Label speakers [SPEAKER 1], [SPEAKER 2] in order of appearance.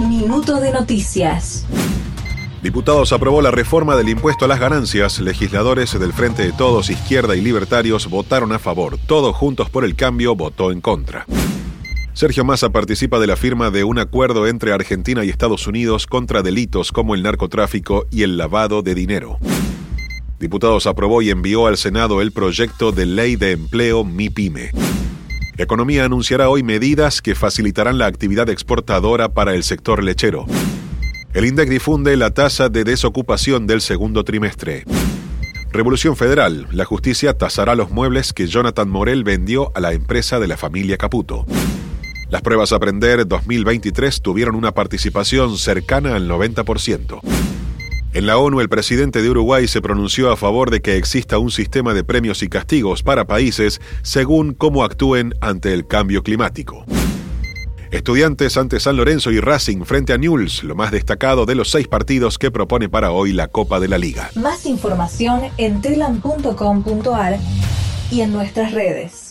[SPEAKER 1] Minuto de noticias.
[SPEAKER 2] Diputados aprobó la reforma del impuesto a las ganancias. Legisladores del Frente de Todos, Izquierda y Libertarios votaron a favor. Todos Juntos por el Cambio votó en contra. Sergio Massa participa de la firma de un acuerdo entre Argentina y Estados Unidos contra delitos como el narcotráfico y el lavado de dinero. Diputados aprobó y envió al Senado el proyecto de ley de empleo MIPYME. Economía anunciará hoy medidas que facilitarán la actividad exportadora para el sector lechero. El INDEC difunde la tasa de desocupación del segundo trimestre. Revolución Federal. La justicia tasará los muebles que Jonathan Morel vendió a la empresa de la familia Caputo. Las pruebas Aprender 2023 tuvieron una participación cercana al 90%. En la ONU, el presidente de Uruguay se pronunció a favor de que exista un sistema de premios y castigos para países según cómo actúen ante el cambio climático. Estudiantes ante San Lorenzo y Racing frente a Newell's, lo más destacado de los seis partidos que propone para hoy la Copa de la Liga.
[SPEAKER 1] Más información en telam.com.ar y en nuestras redes.